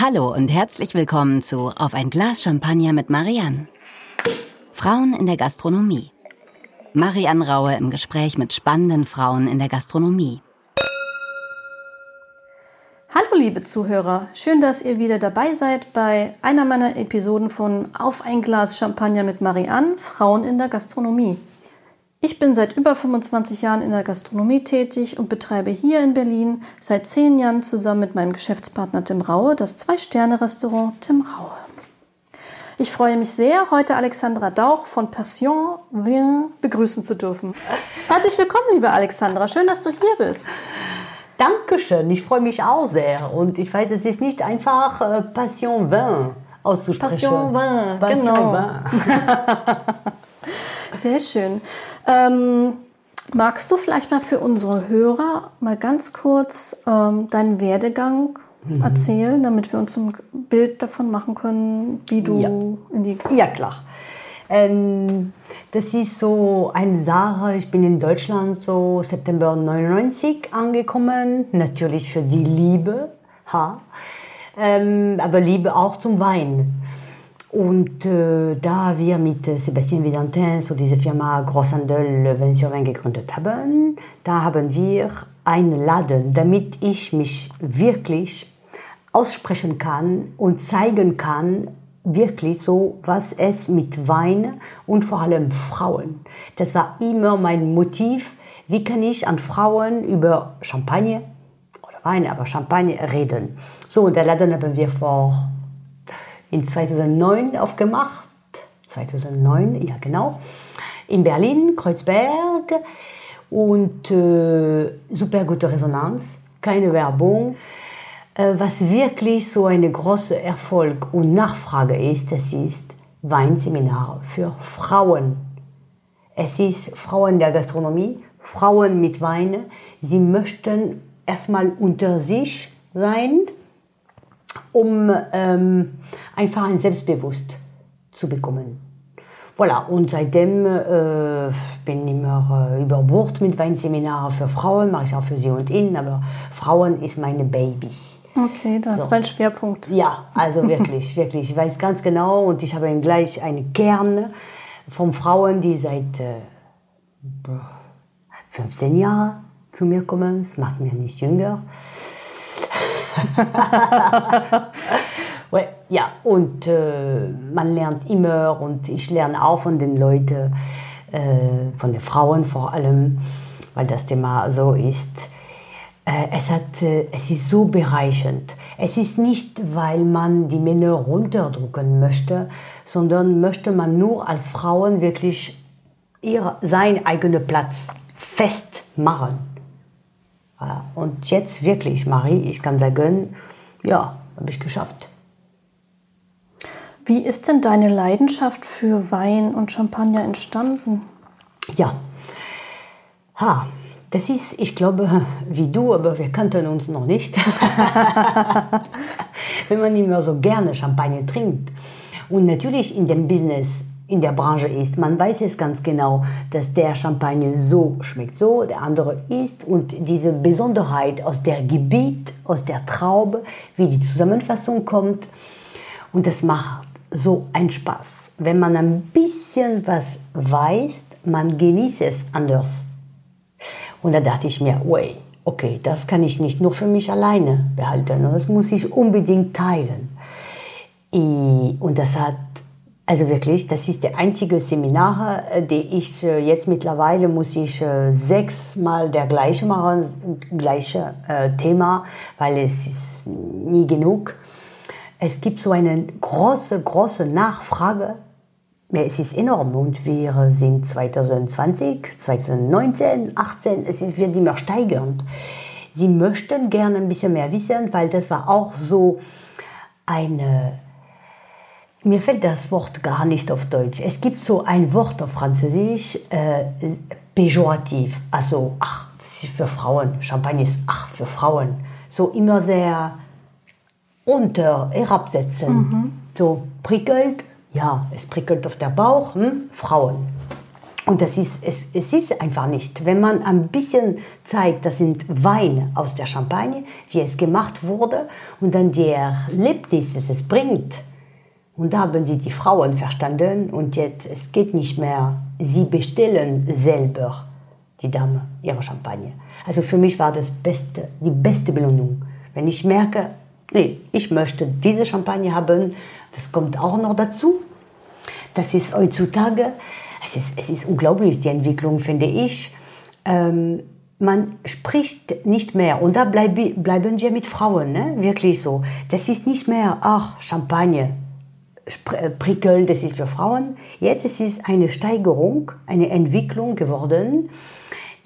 Hallo und herzlich willkommen zu Auf ein Glas Champagner mit Marianne. Frauen in der Gastronomie. Marianne Raue im Gespräch mit spannenden Frauen in der Gastronomie. Hallo liebe Zuhörer, schön, dass ihr wieder dabei seid bei einer meiner Episoden von Auf ein Glas Champagner mit Marianne, Frauen in der Gastronomie. Ich bin seit über 25 Jahren in der Gastronomie tätig und betreibe hier in Berlin seit zehn Jahren zusammen mit meinem Geschäftspartner Tim Raue das Zwei-Sterne-Restaurant Tim Raue. Ich freue mich sehr, heute Alexandra Dauch von Passion Vin begrüßen zu dürfen. Herzlich willkommen, liebe Alexandra. Schön, dass du hier bist. Dankeschön, ich freue mich auch sehr. Und ich weiß, es ist nicht einfach äh, Passion Vin auszusprechen. Passion Vin, Passion genau. Vin. Sehr schön. Ähm, magst du vielleicht mal für unsere Hörer mal ganz kurz ähm, deinen Werdegang Mhm. erzählen, damit wir uns ein Bild davon machen können, wie du Ja. in die Ja, klar. Ähm, das ist so eine Sache, ich bin in Deutschland so September 99 angekommen, natürlich für die Liebe, ha. Ähm, aber Liebe auch zum Wein. Und äh, da wir mit äh, Sébastien Visantin so diese Firma Großhandel Vin sur Vin gegründet haben, da haben wir einen Laden, damit ich mich wirklich aussprechen kann und zeigen kann, wirklich so, was es mit Wein und vor allem Frauen. Das war immer mein Motiv. Wie kann ich an Frauen über Champagner oder Wein, aber Champagner reden? So, und der Laden haben wir vor in 2009 aufgemacht. 2009, ja genau. In Berlin, Kreuzberg. Und äh, super gute Resonanz, keine Werbung. Äh, was wirklich so eine große Erfolg und Nachfrage ist, das ist Weinseminar für Frauen. Es ist Frauen der Gastronomie, Frauen mit Wein. Sie möchten erstmal unter sich sein, um ähm, einfach ein Selbstbewusst zu bekommen. Voilà, und seitdem äh, bin ich immer äh, über Bord mit Weinseminaren für Frauen, mache ich auch für sie und ihn, aber Frauen ist meine Baby. Okay, das So. ist dein Schwerpunkt. Ja, also wirklich, wirklich. Ich weiß ganz genau und ich habe gleich einen Kern von Frauen, die seit äh, 15 Jahren zu mir kommen. Das macht mich nicht jünger. Ouais, ja, und äh, man lernt immer und ich lerne auch von den Leuten, äh, von den Frauen vor allem, weil das Thema so ist. Äh, es, hat, äh, es ist so bereichernd. Es ist nicht, weil man die Männer runterdrücken möchte, sondern möchte man nur als Frauen wirklich ihr, seinen eigenen Platz festmachen. Und jetzt wirklich, Marie, ich kann sagen, ja, habe ich geschafft. Wie ist denn deine Leidenschaft für Wein und Champagner entstanden? Ja. Ha, das ist, ich glaube, wie du, aber wir kannten uns noch nicht. Wenn man immer so gerne Champagner trinkt und natürlich in dem Business, in der Branche ist, man weiß es ganz genau, dass der Champagner so schmeckt so, der andere ist und diese Besonderheit aus der Gebiet, aus der Traube, wie die Zusammenfassung kommt und das macht so einen Spaß. Wenn man ein bisschen was weiß, man genießt es anders. Und da dachte ich mir, ui, okay, das kann ich nicht nur für mich alleine behalten, das muss ich unbedingt teilen. Und das hat, also wirklich, das ist der einzige Seminar, äh, die ich äh, jetzt mittlerweile muss ich äh, sechsmal der gleiche machen, gleiche Thema, weil es ist nie genug. Es gibt so eine große, große Nachfrage. Es ist enorm und wir sind 2020, 2019, 18, es ist, wird immer steigernd. Sie möchten gerne ein bisschen mehr wissen, weil das war auch so eine, mir fällt das Wort gar nicht auf Deutsch. Es gibt so ein Wort auf Französisch, äh, pejorativ, also ach, das ist für Frauen, Champagner ist ach, für Frauen. So immer sehr unter, herabsetzen. So prickelt, ja, es prickelt auf der Bauch, hm? Frauen. Und das ist, es, es ist einfach nicht. Wenn man ein bisschen zeigt, das sind Weine aus der Champagne, wie es gemacht wurde und dann die Erlebnisse, es bringt. Und da haben sie die Frauen verstanden und jetzt, es geht nicht mehr, sie bestellen selber, die Dame, ihre Champagne. Also für mich war das beste, die beste Belohnung. Wenn ich merke, nee, ich möchte diese Champagne haben, das kommt auch noch dazu. Das ist heutzutage, es ist, es ist unglaublich, die Entwicklung, finde ich. Ähm, man spricht nicht mehr, und da bleib, bleiben wir mit Frauen, ne? wirklich so. Das ist nicht mehr, ach, Champagne, äh, Prickel, das ist für Frauen. Jetzt ist es eine Steigerung, eine Entwicklung geworden.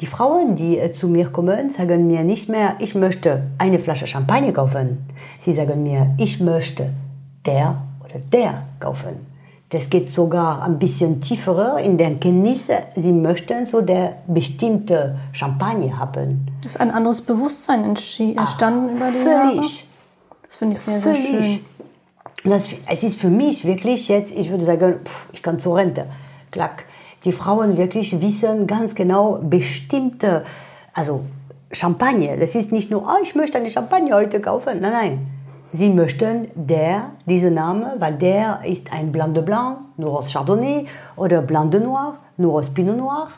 Die Frauen, die äh, zu mir kommen, sagen mir nicht mehr, ich möchte eine Flasche Champagner kaufen. Sie sagen mir, ich möchte der oder der kaufen. Das geht sogar ein bisschen tiefer in der Kenntnis. Sie möchten so der bestimmte Champagner haben. Ist ein anderes Bewusstsein entstanden Ach, über die völlig. Jahre. Das finde ich sehr, völlig. sehr schön. Das, es ist für mich wirklich jetzt, ich würde sagen, pff, ich kann zur Rente. Klack. Die Frauen wirklich wissen ganz genau bestimmte, also Champagner. Das ist nicht nur, oh, ich möchte eine Champagner heute kaufen. Nein, nein. Sie möchten der, dieser Name, weil der ist ein Blanc de Blanc, nur aus Chardonnay, oder Blanc de Noir, nur aus Pinot Noir.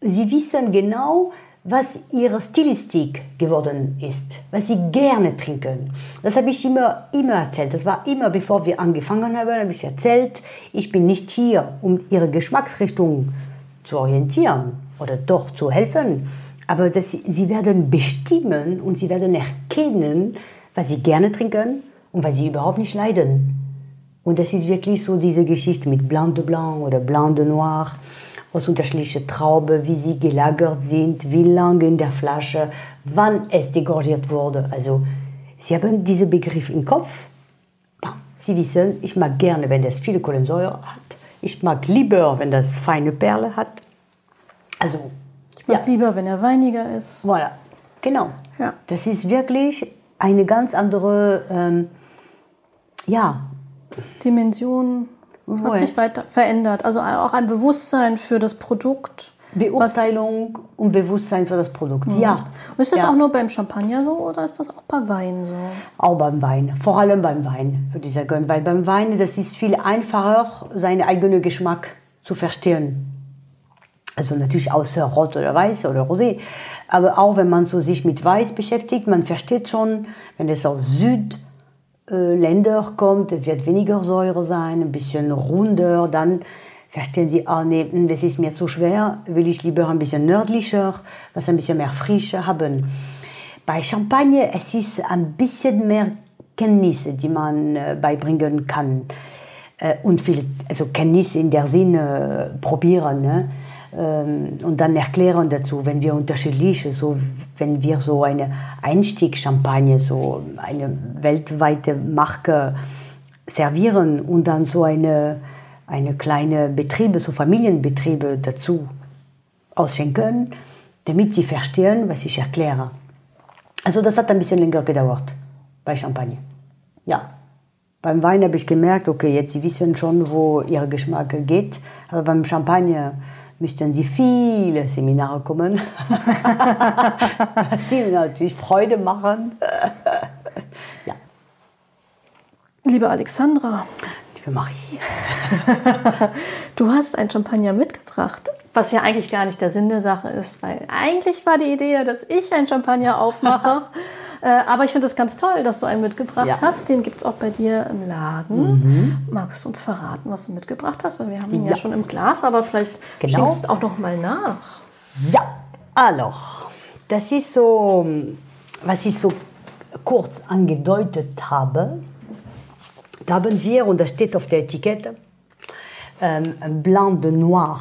Sie wissen genau, was ihre Stilistik geworden ist, was sie gerne trinken. Das habe ich immer, immer erzählt. Das war immer, bevor wir angefangen haben, habe ich erzählt, ich bin nicht hier, um ihre Geschmacksrichtung zu orientieren oder doch zu helfen, aber dass sie, sie werden bestimmen und sie werden erkennen, was sie gerne trinken und was sie überhaupt nicht leiden. Und das ist wirklich so diese Geschichte mit Blanc de Blanc oder Blanc de Noir aus unterschiedlichen Trauben, wie sie gelagert sind, wie lange in der Flasche, wann es degorgiert wurde. Also Sie haben diesen Begriff im Kopf. Sie wissen, ich mag gerne, wenn das viele Kohlensäure hat. Ich mag lieber, wenn das feine Perle hat. Also, ich mag ja. lieber, wenn er weiniger ist. Voilà, genau. Ja. Das ist wirklich eine ganz andere, ähm, ja. Dimension hat sich weiter verändert. Also auch ein Bewusstsein für das Produkt. Beurteilung und Bewusstsein für das Produkt, mhm. ja. Und ist das ja. auch nur beim Champagner so oder ist das auch bei Wein so? Auch beim Wein, vor allem beim Wein, würde ich sagen. Weil beim Wein, das ist viel einfacher, seinen eigenen Geschmack zu verstehen. Also natürlich außer Rot oder Weiß oder Rosé. Aber auch wenn man so sich mit Weiß beschäftigt, man versteht schon, wenn es aus Süd Länder kommt, wird weniger Säure sein, ein bisschen runder, dann verstehen Sie, ah nee, hm, das ist mir zu schwer, will ich lieber ein bisschen nördlicher, was ein bisschen mehr Frische haben. Bei Champagne, es ist ein bisschen mehr Kenntnisse, die man äh, beibringen kann. Äh, und viel, also Kenntnisse in der Sinne äh, probieren. Ne? Ähm, und dann erklären dazu, wenn wir unterschiedliche, so wenn wir so eine Einstiegschampagne, so eine weltweite Marke servieren und dann so eine, eine kleine Betriebe, so Familienbetriebe dazu ausschenken, damit sie verstehen, was ich erkläre. Also das hat ein bisschen länger gedauert bei Champagne. Ja, beim Wein habe ich gemerkt, okay, jetzt sie wissen schon, wo ihr Geschmack geht, aber beim Champagner müssten Sie viele Seminare kommen, die natürlich Freude machen. ja. Liebe Alexandra. Liebe Marie. du hast ein Champagner mitgebracht, was ja eigentlich gar nicht der Sinn der Sache ist, weil eigentlich war die Idee, dass ich ein Champagner aufmache. Äh, aber ich finde es ganz toll, dass du einen mitgebracht ja. hast. Den gibt es auch bei dir im Laden. Mhm. Magst du uns verraten, was du mitgebracht hast? Weil wir haben ihn ja, ja schon im Glas, aber vielleicht genau. schenkst auch noch mal nach. Ja, alors, das ist so, was ich so kurz angedeutet habe. Da haben wir, und das steht auf der Etikette, ähm, Blanc de Noir.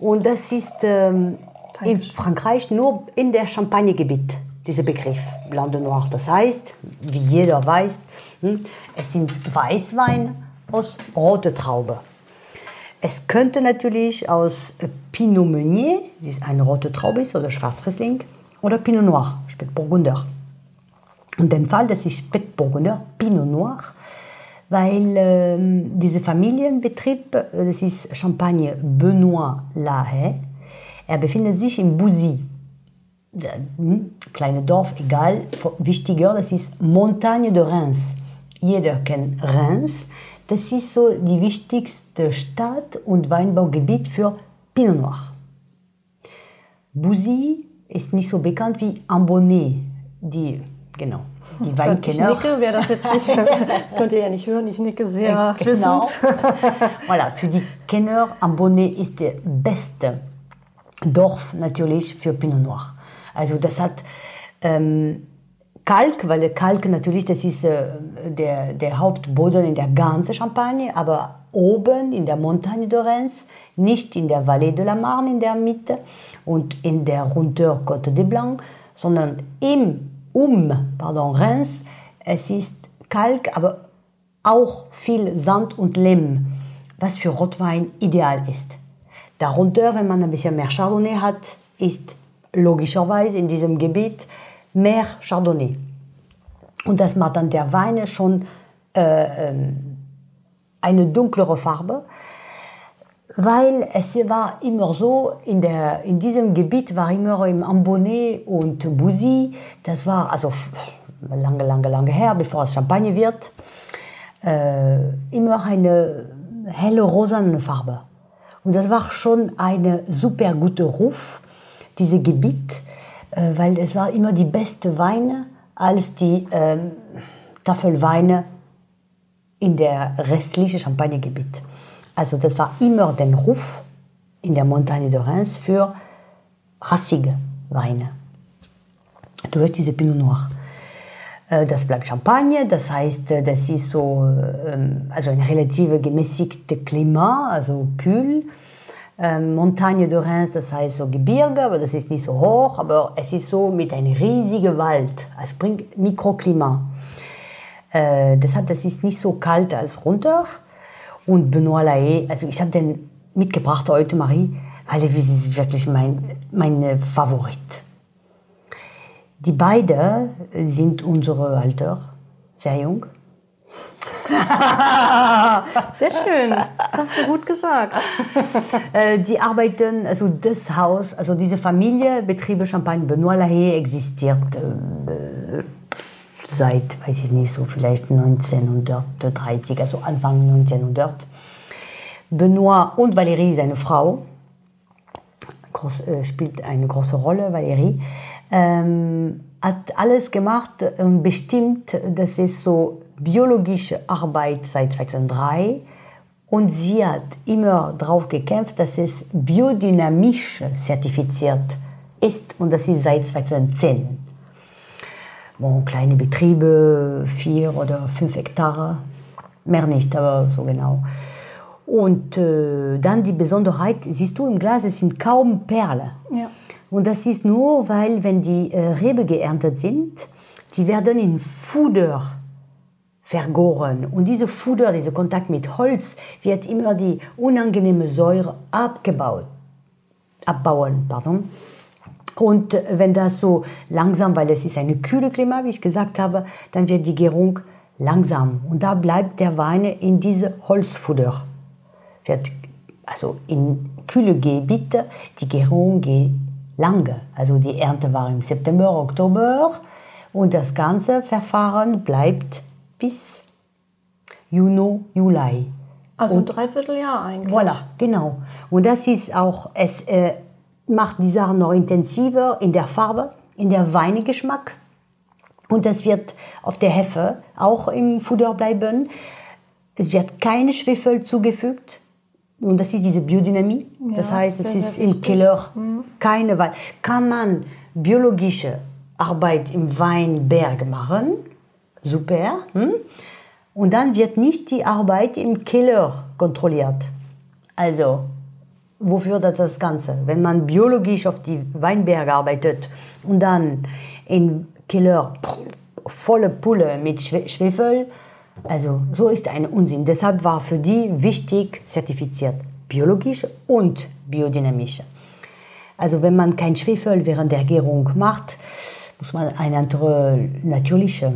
Und das ist ähm, in Frankreich nur in der Champagnegebiet dieser Begriff Blanc de Noir. Das heißt, wie jeder weiß, hm, es sind Weißwein aus roter Traube. Es könnte natürlich aus Pinot Meunier, die eine rote Traube ist, oder Schwarzriesling, oder Pinot Noir, Spätburgunder. Und den Fall, das ist Spätburgunder, Pinot Noir, weil ähm, dieser Familienbetrieb, äh, das ist Champagne Benoît Lahaye, er befindet sich in Bouzy. Hm, kleine Dorf, egal, wichtiger, das ist Montagne de Reims. Jeder kennt Reims. Das ist so die wichtigste Stadt und Weinbaugebiet für Pinot Noir. Bouzy ist nicht so bekannt wie Ambonnet, die genau die Weinkenner. Ich nicke, wer das jetzt nicht das könnt ihr ja nicht hören, ich nicke sehr genau. wissend. voilà, für die Kenner, Ambonnet ist der beste Dorf natürlich für Pinot Noir. Also das hat ähm, Kalk, weil der Kalk natürlich, das ist äh, der, der Hauptboden in der ganzen Champagne, aber oben in der Montagne de Reims, nicht in der Vallée de la Marne in der Mitte und in der Runter Côte de Blanc, sondern im um pardon, Reims. Es ist Kalk, aber auch viel Sand und Lehm, was für Rotwein ideal ist. Darunter, wenn man ein bisschen mehr Chardonnay hat, ist logischerweise in diesem Gebiet mehr Chardonnay. Und das macht dann der Wein schon äh, ähm, eine dunklere Farbe weil es war immer so, in, der, in diesem Gebiet war immer im Ambonnet und Bouzy, das war also lange, lange, lange her, bevor es Champagne wird, äh, immer eine helle rosane Farbe. Und das war schon ein super guter Ruf, dieses Gebiet, äh, weil es war immer die beste Weine als die äh, Tafelweine in der restlichen Champagnegebiet. Also das war immer der Ruf in der Montagne de Reims für rassige Weine. Durch diese Pinot Noir. Äh, das bleibt Champagne, das heißt, äh, das ist so ähm, also ein relativ gemäßigtes Klima, also kühl. Ähm, Montagne de Reims, das heißt so Gebirge, aber das ist nicht so hoch, aber es ist so mit einem riesigen Wald. Es bringt Mikroklima. Äh, deshalb, das ist nicht so kalt als runter. Und Benoît Lahaye, also ich habe den mitgebracht heute, Marie, weil er ist wirklich mein, mein Favorit. Die beiden sind unsere Alter, sehr jung. Sehr schön, das hast du gut gesagt. Äh, die arbeiten, also das Haus, also diese Familie, Betriebe Champagne Benoît Lahaye existiert äh, seit, weiß ich nicht, so vielleicht 1930, also Anfang 1900. Benoit und Valérie, seine Frau, groß, äh, spielt eine große Rolle, Valérie, ähm, hat alles gemacht und bestimmt, das ist so biologische Arbeit seit 2003 und sie hat immer darauf gekämpft, dass es biodynamisch zertifiziert ist und das ist seit 2010 bon, kleine Betriebe, vier oder fünf Hektar, mehr nicht, aber so genau. Und äh, dann die Besonderheit, siehst du im Glas, es sind kaum Perlen. Ja. Und das ist nur, weil wenn die äh, Rebe geerntet sind, die werden in Fuder vergoren. Und diese Fuder, dieser Kontakt mit Holz, wird immer die unangenehme Säure abgebaut, abbauen. Pardon. Und wenn das so langsam, weil es ist eine kühle Klima, wie ich gesagt habe, dann wird die Gärung langsam. Und da bleibt der Wein in diese Holzfutter. Wird also in kühle Gebiete, die Gärung geht lange. Also die Ernte war im September, Oktober und das ganze Verfahren bleibt bis Juni, Juli. Also ein Dreivierteljahr eigentlich. Voilà, genau. Und das ist auch, es, äh, macht die Sache noch intensiver in der Farbe, in der Weingeschmack. Und das wird auf der Hefe auch im Futter bleiben. Es wird keine Schwefel zugefügt. Und das ist diese Biodynamie. Ja, das heißt, es ist im Keller mhm. keine Wein. Kann man biologische Arbeit im Weinberg machen? Super. Hm? Und dann wird nicht die Arbeit im Keller kontrolliert. Also wofür das, das Ganze? Wenn man biologisch auf die Weinberge arbeitet und dann in Keller volle Pulle mit Schwefel, also so ist ein Unsinn. Deshalb war für die wichtig zertifiziert, biologisch und biodynamisch. Also wenn man kein Schwefel während der Gärung macht, muss man eine andere natürliche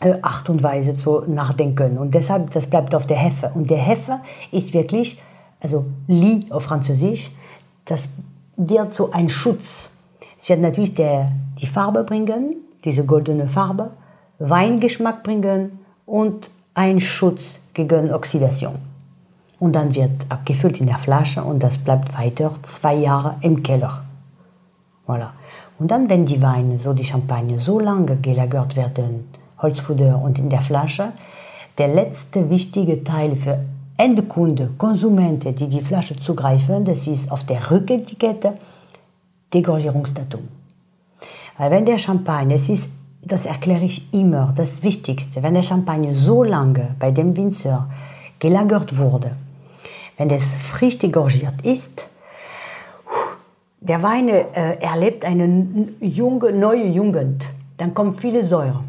äh, Art und Weise zu nachdenken. Und deshalb, das bleibt auf der Hefe. Und der Hefe ist wirklich, also Lie auf Französisch, das wird so ein Schutz. Es wird natürlich der, die Farbe bringen, diese goldene Farbe, Weingeschmack bringen und ein Schutz gegen Oxidation. Und dann wird abgefüllt in der Flasche und das bleibt weiter zwei Jahre im Keller. Voilà. Und dann, wenn die Weine, so die Champagne, so lange gelagert werden, Holzfutter und in der Flasche, der letzte wichtige Teil für Endkunde, Konsumenten, die die Flasche zugreifen, das ist auf der Rücketikette Degorgierungsdatum. Weil wenn der Champagner, das ist, das erkläre ich immer, das Wichtigste, wenn der Champagner so lange bei dem Winzer gelagert wurde, wenn es frisch degorgiert ist, der Wein äh, erlebt eine junge, neue Jugend. Dann kommt viele Säure,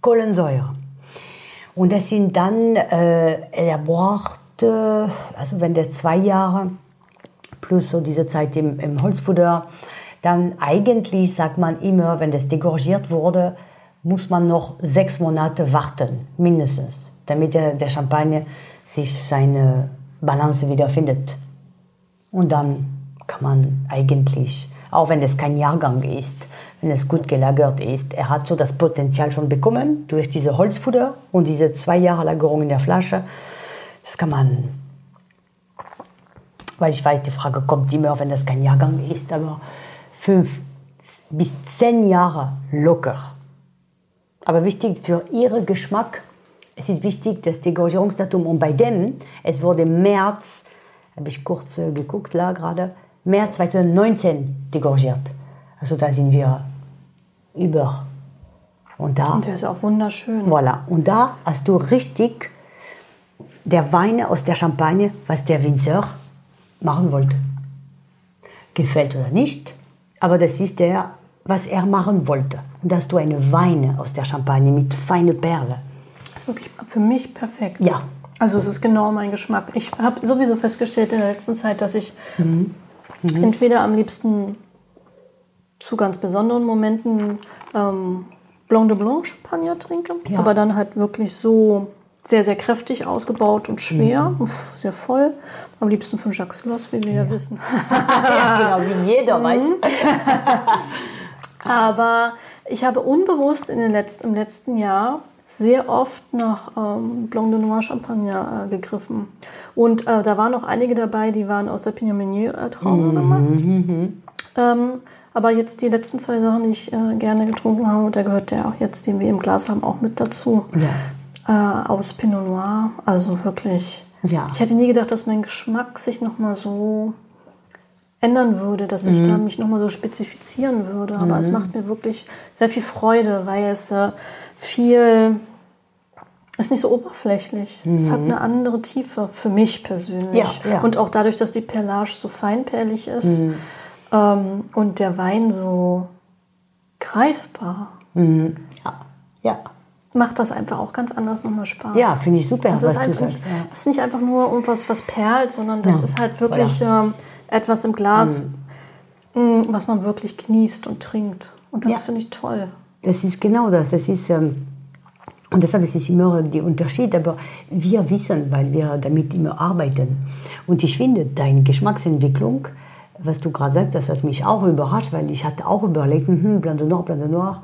Kohlensäure. Und das sind dann, äh, er braucht, äh, also wenn der zwei Jahre plus so diese Zeit im, im Holzfutter, dann eigentlich sagt man immer, wenn das degorgiert wurde, muss man noch sechs Monate warten, mindestens, damit der, der Champagner sich seine Balance wiederfindet. Und dann kann man eigentlich, auch wenn es kein Jahrgang ist, wenn es gut gelagert ist, er hat so das Potenzial schon bekommen durch diese Holzfutter und diese zwei Jahre Lagerung in der Flasche. Das kann man, weil ich weiß, die Frage kommt immer, wenn das kein Jahrgang ist, aber fünf bis zehn Jahre locker. Aber wichtig für ihren Geschmack es ist wichtig, das Degorgierungsdatum, und bei dem, es wurde März, habe ich kurz äh, geguckt, da gerade, März 2019 degorgiert. Also da sind wir über. Und da. Und der ist auch wunderschön. Voilà. Und da hast du richtig der Wein aus der Champagne, was der Winzer machen wollte. Gefällt oder nicht, aber das ist der, was er machen wollte. Und da hast du eine Weine aus der Champagne mit feinen Perlen ist wirklich für mich perfekt. Ja. Also es ist genau mein Geschmack. Ich habe sowieso festgestellt in der letzten Zeit, dass ich mhm. Mhm. entweder am liebsten zu ganz besonderen Momenten ähm, Blanc de Blanc Champagner trinke, ja. aber dann halt wirklich so sehr, sehr kräftig ausgebaut und schwer, mhm. sehr voll. Am liebsten von Jacques Loss, wie wir ja, ja wissen. ja, genau, wie jeder mhm. weiß. aber ich habe unbewusst in den letzten, im letzten Jahr sehr oft nach ähm, Blanc de Noir Champagner äh, gegriffen. Und äh, da waren auch einige dabei, die waren aus der Pinot Meunier äh, Traube mhm. gemacht. Mhm. Ähm, aber jetzt die letzten zwei Sachen, die ich äh, gerne getrunken habe, da gehört der auch jetzt, den wir im Glas haben, auch mit dazu. Ja. Äh, aus Pinot Noir. Also wirklich. Ja. Ich hätte nie gedacht, dass mein Geschmack sich nochmal so ändern würde, dass ich mhm. da mich nochmal so spezifizieren würde. Aber mhm. es macht mir wirklich sehr viel Freude, weil es äh, viel, ist nicht so oberflächlich. Mhm. Es hat mhm. eine andere Tiefe für mich persönlich. Ja, ja. Und auch dadurch, dass die Perlage so feinperlig ist mhm. ähm, und der Wein so greifbar. Mhm. Ja, ja. Macht das einfach auch ganz anders nochmal Spaß. Ja, finde ich super. Das ist, einfach nicht, ja. ist nicht einfach nur irgendwas, was perlt, sondern das ist halt wirklich ähm, etwas im Glas, mhm. was man wirklich genießt und trinkt. Und das finde ich toll. Das ist genau das. Das ist, ähm, und deshalb ist es immer der Unterschied. Aber wir wissen, weil wir damit immer arbeiten. Und ich finde, deine Geschmacksentwicklung, was du gerade sagst, das hat mich auch überrascht, weil ich hatte auch überlegt, hm, Blanc de Noir, Blanc de Noir.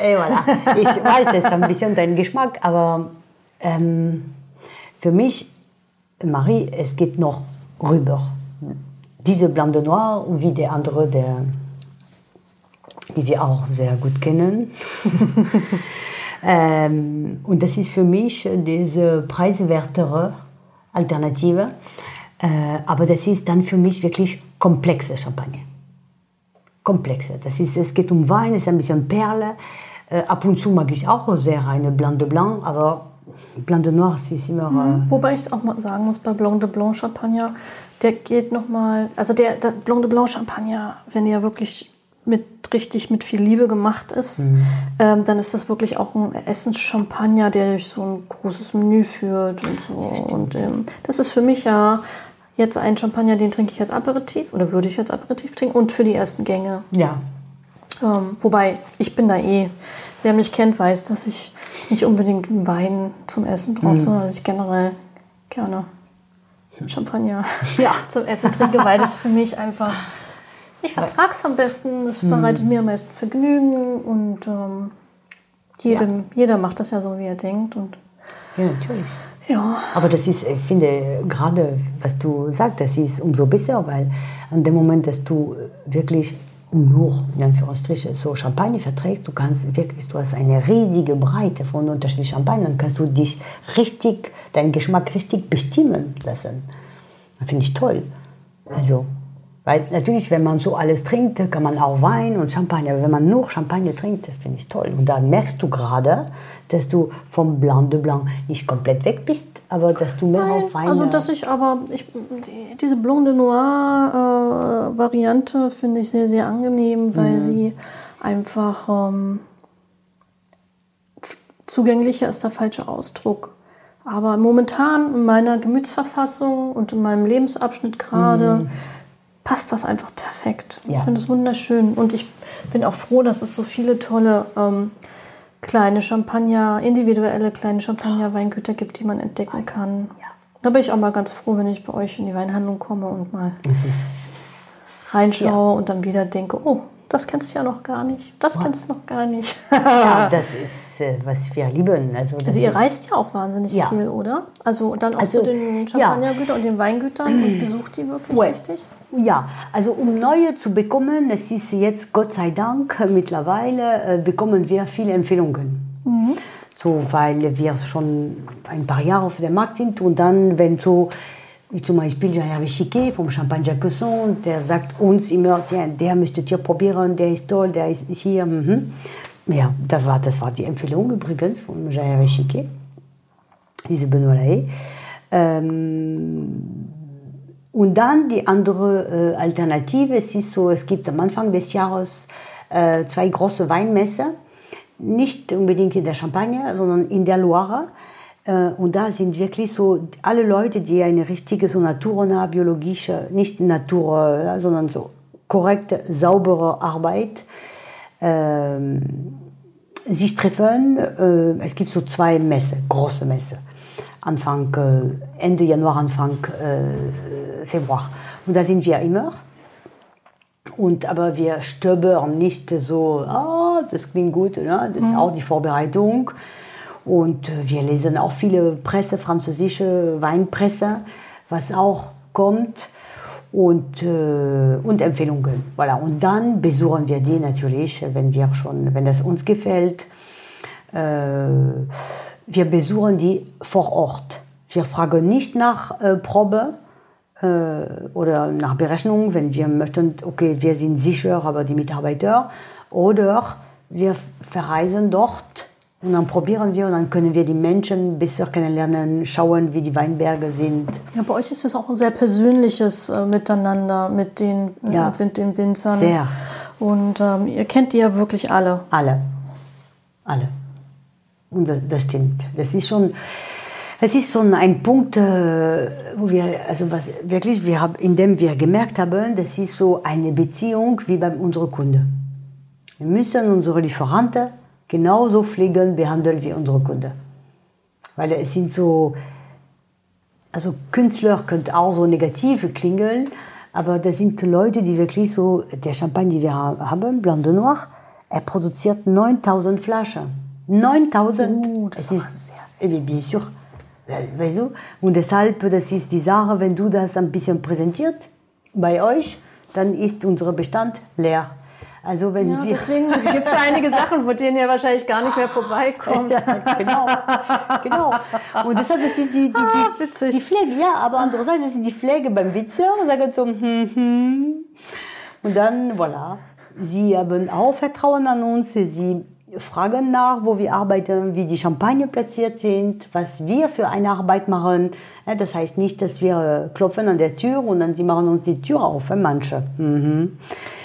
Et voilà. Ich weiß, es ist ein bisschen dein Geschmack, aber ähm, für mich, Marie, es geht noch rüber. Diese Blanc de Noir, wie der andere, der die wir auch sehr gut kennen. ähm, und das ist für mich diese preiswertere Alternative. Äh, aber das ist dann für mich wirklich komplexe Champagner. Komplexe. Das ist, es geht um Wein, es ist ein bisschen Perle. Äh, ab und zu mag ich auch sehr eine Blanc de Blanc, aber Blanc de Noir ist immer. Mhm. Äh Wobei ich es auch mal sagen muss, bei Blanc de Blanc Champagner, der geht nochmal. Also der, der Blanc de Blanc Champagner, wenn der wirklich mit richtig mit viel Liebe gemacht ist, mhm. ähm, dann ist das wirklich auch ein Essenschampagner, der durch so ein großes Menü führt und so. Und ähm, das ist für mich ja jetzt ein Champagner, den trinke ich als Aperitif oder würde ich als Aperitif trinken und für die ersten Gänge. Ja. Ähm, wobei ich bin da eh, wer mich kennt, weiß, dass ich nicht unbedingt Wein zum Essen brauche, sondern dass ich generell gerne Champagner Ja. zum Essen trinke, weil das für mich einfach, ich vertrage es am besten, es bereitet mir am meisten Vergnügen und ähm, jedem, jeder macht das ja so, wie er denkt. Und Ja, natürlich. Ja, Aber das ist, ich finde, gerade was du sagst, das ist umso besser, weil an dem Moment, dass du wirklich nur, in Anführungsstrichen, so Champagner verträgst, du kannst wirklich, du hast eine riesige Breite von unterschiedlichen Champagner, dann kannst du dich richtig, deinen Geschmack richtig bestimmen lassen. Das finde ich toll. Also, weil natürlich, wenn man so alles trinkt, kann man auch Wein und Champagner. Aber wenn man nur Champagner trinkt, finde ich toll. Und da merkst du gerade, dass du vom Blanc de Blanc nicht komplett weg bist, aber dass du mehr auf Weine... also dass ich aber, ich, die, diese Blonde Noir äh, Variante finde ich sehr, sehr angenehm, weil sie einfach ähm, zugänglicher ist der falsche Ausdruck. Aber momentan in meiner Gemütsverfassung und in meinem Lebensabschnitt gerade passt das einfach perfekt. Ich Ja. finde es wunderschön. Und ich bin auch froh, dass es so viele tolle ähm, kleine Champagner, individuelle kleine Champagner-Weingüter gibt, die man entdecken kann. Da bin ich auch mal ganz froh, wenn ich bei euch in die Weinhandlung komme und mal reinschaue und dann wieder denke, oh, das kennst du ja noch gar nicht. Das kennst du noch gar nicht. Ja, das ist, äh, was wir lieben. Also, Also ihr ist, reist ja auch wahnsinnig Ja. viel, oder? Also dann auch Also, zu den ja. Champagnergütern und den Weingütern und besucht die wirklich Ouais. richtig? Ja, also um neue zu bekommen, es ist jetzt Gott sei Dank mittlerweile äh, bekommen wir viele Empfehlungen. So, weil wir schon ein paar Jahre auf dem Markt sind und dann, wenn so, wie zum Beispiel Jean-Hervé Chiquet vom Champagne Jacquesson, der sagt uns immer, "Tja, der müsstet ihr probieren, der ist toll, der ist hier. Mhm. Ja, das war, das war die Empfehlung übrigens von Jean-Hervé Chiquet, diese Benoît Lahaye. Ähm, und dann die andere äh, Alternative, es ist so, es gibt am Anfang des Jahres äh, zwei große Weinmesse, nicht unbedingt in der Champagne, sondern in der Loire. Äh, und da sind wirklich so alle Leute, die eine richtige, so naturnah, biologische, nicht Natur, sondern so korrekte, saubere Arbeit ähm, sich treffen. Äh, es gibt so zwei Messe, große Messe. Anfang, äh, Ende Januar, Anfang äh, Februar. Und da sind wir immer. Und, aber wir stöbern nicht so, ah, das klingt gut, ne? das ist auch die Vorbereitung. Und wir lesen auch viele Presse, französische Weinpresse, was auch kommt. Und, äh, und Empfehlungen. Voilà. Und dann besuchen wir die natürlich, wenn wir schon, wenn es uns gefällt. Äh, wir besuchen die vor Ort. Wir fragen nicht nach äh, Probe äh, oder nach Berechnung, wenn wir möchten, okay, wir sind sicher, aber die Mitarbeiter. Oder wir verreisen dort und dann probieren wir und dann können wir die Menschen besser kennenlernen, schauen, wie die Weinberge sind. Ja, bei euch ist das auch ein sehr persönliches äh, Miteinander mit den, äh, Ja. mit den Winzern. Sehr. Und ähm, ihr kennt die ja wirklich alle. Alle. Alle. Und das, das stimmt. Das ist schon, es ist schon ein Punkt, äh, wo wir, also was wirklich, wir haben, in dem wir gemerkt haben, das ist so eine Beziehung wie bei unseren Kunden. Wir müssen unsere Lieferanten genauso pflegen, behandeln wie unsere Kunden. Weil es sind so, also Künstler können auch so negativ klingen, aber das sind Leute, die wirklich so, der Champagner, die wir haben, Blanc de Noir, er produziert 9000 Flaschen. 9000! Oh, das ist aber ist, eh bien sûr. Weißt du? Und deshalb, das ist die Sache, wenn du das ein bisschen präsentiert bei euch, dann ist unser Bestand leer. Also wenn Ja, wir... deswegen gibt es einige Sachen, vor denen ihr wahrscheinlich gar nicht mehr vorbeikommt. Ja, genau, genau. Und deshalb ist die, die, Ah, die, witzig. die Pflege, ja, aber andererseits ist die Pflege beim Witzer, sagen so, hm, hm. Und dann, voilà, sie haben auch Vertrauen an uns, sie fragen nach, wo wir arbeiten, wie die Champagner platziert sind, was wir für eine Arbeit machen. Das heißt nicht, dass wir klopfen an der Tür und dann die machen uns die Tür auf, manche. Mhm.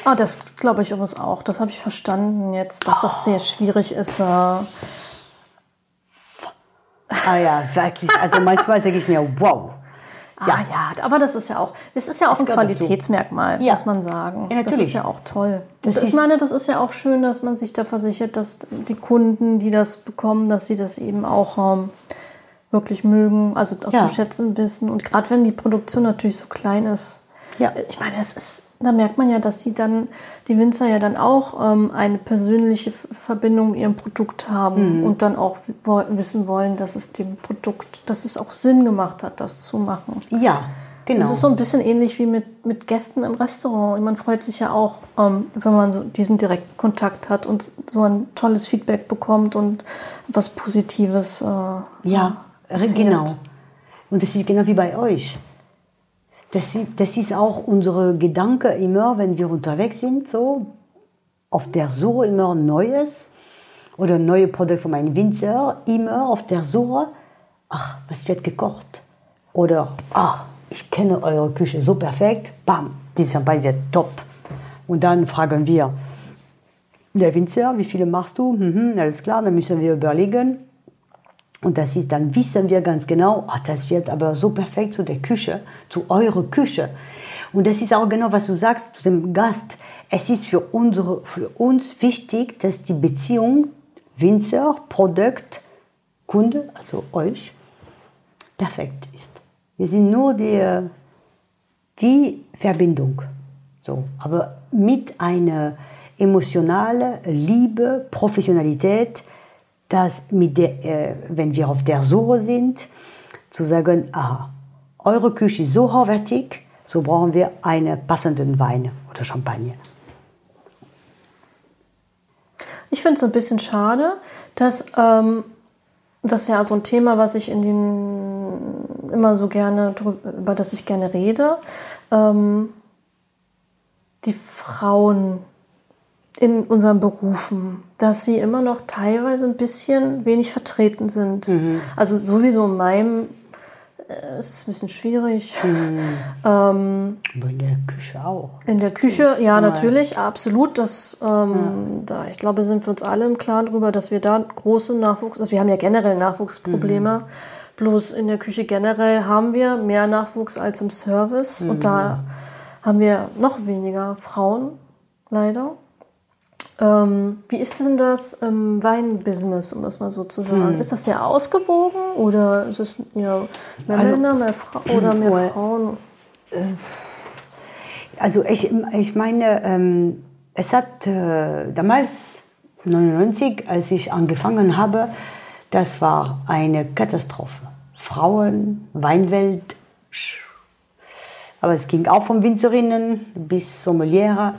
Ah, das glaube ich übrigens auch. Das habe ich verstanden jetzt, dass das sehr schwierig ist. Äh, Ah ja, wirklich. Also manchmal sage ich mir, wow. Ah ja, aber das ist ja auch, das ist ja auch ein. Qualitätsmerkmal, Ja. muss man sagen. Ja, Das ist ja auch toll. Das Und ich meine, das ist ja auch schön, dass man sich da versichert, dass die Kunden, die das bekommen, dass sie das eben auch ähm, wirklich mögen, also auch Ja. zu schätzen wissen. Und gerade wenn die Produktion natürlich so klein ist, Ja. ich meine, es ist, da merkt man ja, dass die dann, die Winzer ja dann auch ähm, eine persönliche Verbindung mit ihrem Produkt Mhm. haben und dann auch wissen wollen, dass es dem Produkt, dass es auch Sinn gemacht hat, das zu machen. Ja, genau. Das ist so ein bisschen ähnlich wie mit, mit Gästen im Restaurant. Man freut sich ja auch, ähm, wenn man so diesen direkten Kontakt hat und so ein tolles Feedback bekommt und was Positives. Äh, Ja, erfährt. genau. Und das ist genau wie bei euch. Das, ist- das ist auch unsere Gedanke immer, wenn wir unterwegs sind, so auf der Suche immer Neues oder neue Produkte von meinem Winzer, immer auf der Suche, ach, was wird gekocht? Oder, ach, ich kenne eure Küche so perfekt, bam, dieses Champagner wird top. Und dann fragen wir, der Winzer, wie viele machst du? Mhm, alles klar, dann müssen wir überlegen, und das ist, dann wissen wir ganz genau, ah, das wird aber so perfekt zu der Küche, zu eurer Küche. Und das ist auch genau, was du sagst zu dem Gast. Es ist für, unsere, für uns wichtig, dass die Beziehung Winzer, Produkt, Kunde, also euch, perfekt ist. Wir sind nur die, die Verbindung. So, aber mit einer emotionalen Liebe, Professionalität, dass mit der, äh, wenn wir auf der Suche sind, zu sagen, aha, eure Küche ist so hochwertig, so brauchen wir einen passenden Wein oder Champagner. Ich finde es ein bisschen schade, dass ähm, das ist ja so ein Thema, was ich in den immer so gerne über das ich gerne rede. Ähm, die Frauen in unseren Berufen, dass sie immer noch teilweise ein bisschen wenig vertreten sind. Also sowieso in meinem äh, es ist ein bisschen schwierig. Ähm, Aber in der Küche auch. in der Küche, ja, natürlich, absolut. Das, ähm, da, ich glaube, sind wir uns alle im Klaren darüber, dass wir da große Nachwuchs, also wir haben ja generell Nachwuchsprobleme. Bloß in der Küche generell haben wir mehr Nachwuchs als im Service. Und da haben wir noch weniger Frauen, leider. Ähm, wie ist denn das im Weinbusiness, um das mal so zu sagen? Ist das sehr ausgewogen oder ist es ja, mehr Also- Männer, mehr Fra oder mehr Well, Frauen? Also ich, ich meine, ähm, es hat äh, damals, 99, als ich angefangen habe, das war eine Katastrophe. Frauen, Weinwelt, aber es ging auch von Winzerinnen bis Sommeliere.